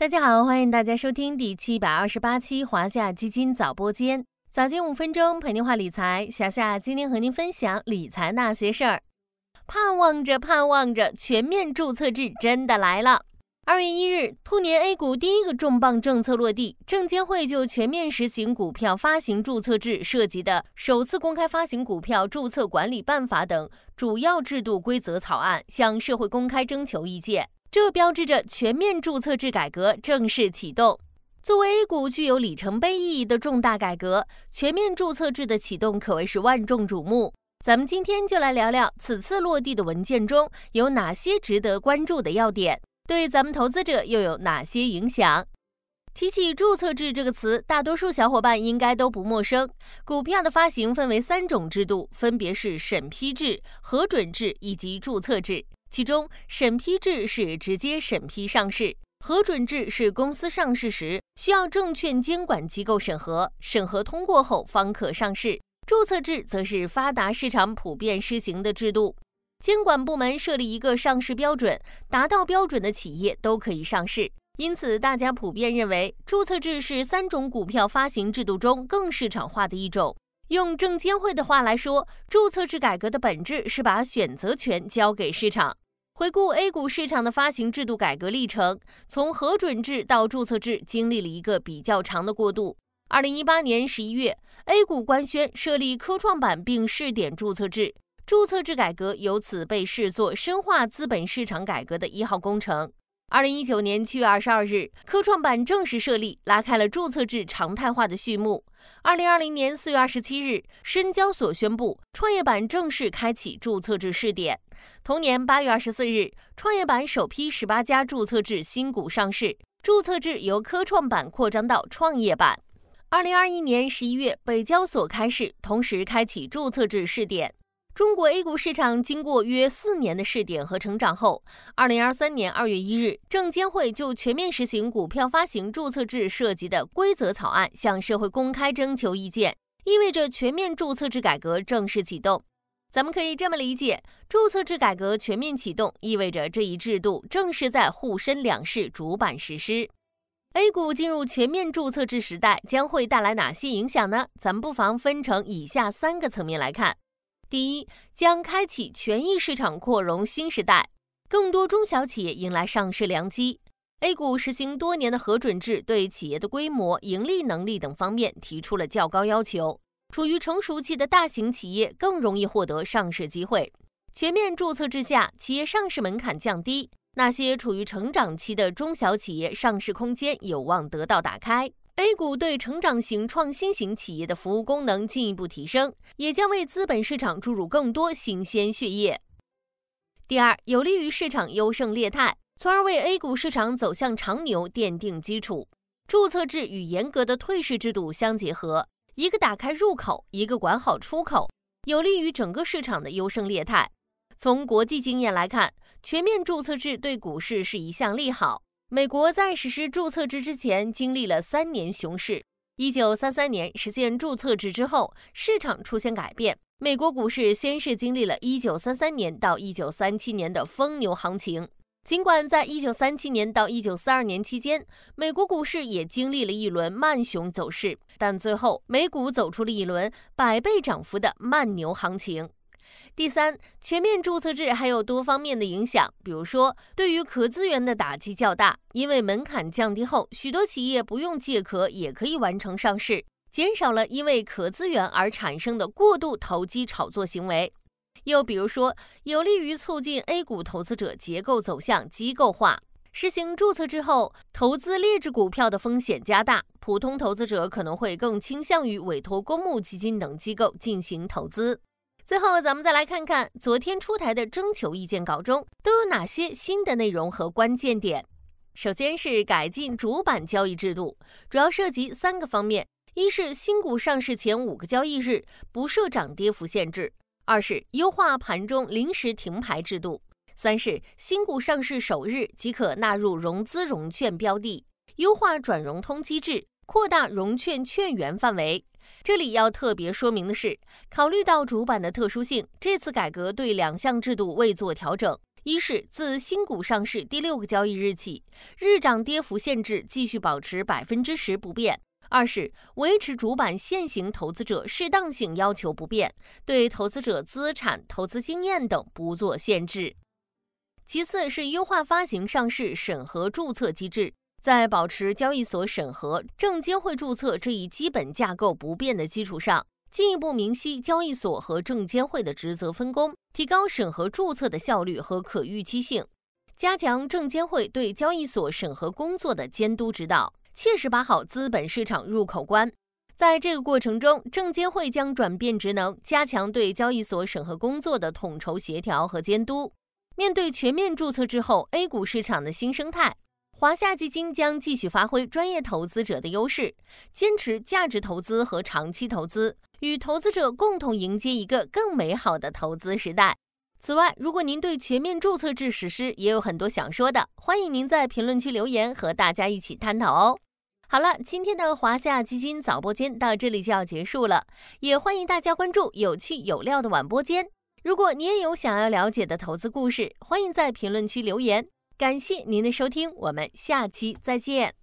大家好，欢迎大家收听第七百二十八期华夏基金早播间，早间五分钟陪您话理财。小夏今天和您分享理财那些事儿。盼望着盼望着，全面注册制真的来了。二月一日，兔年 A 股第一个重磅政策落地，证监会就全面实行股票发行注册制涉及的首次公开发行股票注册管理办法等主要制度规则草案向社会公开征求意见。这标志着全面注册制改革正式启动。作为 A 股具有里程碑意义的重大改革，全面注册制的启动可谓是万众瞩目。咱们今天就来聊聊此次落地的文件中有哪些值得关注的要点，对咱们投资者又有哪些影响？提起注册制这个词，大多数小伙伴应该都不陌生。股票的发行分为三种制度，分别是审批制、核准制以及注册制。其中，审批制是直接审批上市，核准制是公司上市时需要证券监管机构审核，审核通过后方可上市。注册制则是发达市场普遍施行的制度，监管部门设立一个上市标准，达到标准的企业都可以上市。因此，大家普遍认为，注册制是三种股票发行制度中更市场化的一种。用证监会的话来说，注册制改革的本质是把选择权交给市场。回顾 A 股市场的发行制度改革历程，从核准制到注册制，经历了一个比较长的过渡。二零一八年十一月，A 股官宣设立科创板并试点注册制，注册制改革由此被视作深化资本市场改革的一号工程。二零一九年七月二十二日，科创板正式设立，拉开了注册制常态化的序幕。二零二零年四月二十七日，深交所宣布创业板正式开启注册制试点。同年八月二十四日，创业板首批十八家注册制新股上市，注册制由科创板扩张到创业板。二零二一年十一月，北交所开市，同时开启注册制试点。中国 A 股市场经过约四年的试点和成长后，二零二三年二月一日，证监会就全面实行股票发行注册制涉及的规则草案向社会公开征求意见，意味着全面注册制改革正式启动。咱们可以这么理解，注册制改革全面启动，意味着这一制度正式在沪深两市主板实施。A 股进入全面注册制时代将会带来哪些影响呢？咱们不妨分成以下三个层面来看。第一，将开启权益市场扩容新时代，更多中小企业迎来上市良机。A 股实行多年的核准制，对企业的规模、盈利能力等方面提出了较高要求。处于成熟期的大型企业更容易获得上市机会。全面注册制下，企业上市门槛降低，那些处于成长期的中小企业上市空间有望得到打开。A 股对成长型、创新型企业的服务功能进一步提升，也将为资本市场注入更多新鲜血液。第二，有利于市场优胜劣汰，从而为 A 股市场走向长牛奠定基础。注册制与严格的退市制度相结合，一个打开入口，一个管好出口，有利于整个市场的优胜劣汰。从国际经验来看，全面注册制对股市是一项利好。美国在实施注册制之前经历了三年熊市。一九三三年实现注册制之后，市场出现改变。美国股市先是经历了一九三三年到一九三七年的疯牛行情。尽管在一九三七年到一九四二年期间，美国股市也经历了一轮慢熊走势，但最后美股走出了一轮百倍涨幅的慢牛行情。第三，全面注册制还有多方面的影响，比如说，对于壳资源的打击较大，因为门槛降低后，许多企业不用借壳也可以完成上市，减少了因为壳资源而产生的过度投机炒作行为。又比如说，有利于促进 A 股投资者结构走向机构化。实行注册之后，投资劣质股票的风险加大，普通投资者可能会更倾向于委托公募基金等机构进行投资。最后，咱们再来看看昨天出台的征求意见稿中都有哪些新的内容和关键点。首先是改进主板交易制度，主要涉及三个方面：一是新股上市前五个交易日不设涨跌幅限制；二是优化盘中临时停牌制度；三是新股上市首日即可纳入融资融券标的，优化转融通机制，扩大融券券源范围。这里要特别说明的是，考虑到主板的特殊性，这次改革对两项制度未做调整，一是自新股上市第六个交易日起，日涨跌幅限制继续保持百分之十不变；二是维持主板现行投资者适当性要求不变，对投资者资产、投资经验等不做限制。其次是优化发行上市审核注册机制，在保持交易所审核、证监会注册这一基本架构不变的基础上，进一步明晰交易所和证监会的职责分工，提高审核注册的效率和可预期性，加强证监会对交易所审核工作的监督指导，切实把好资本市场入口关。在这个过程中，证监会将转变职能，加强对交易所审核工作的统筹协调和监督。面对全面注册之后 A 股市场的新生态，华夏基金将继续发挥专业投资者的优势，坚持价值投资和长期投资，与投资者共同迎接一个更美好的投资时代。此外，如果您对全面注册制实施也有很多想说的，欢迎您在评论区留言，和大家一起探讨哦。好了，今天的华夏基金早播间到这里就要结束了，也欢迎大家关注有趣有料的晚播间。如果你也有想要了解的投资故事，欢迎在评论区留言。感谢您的收听，我们下期再见。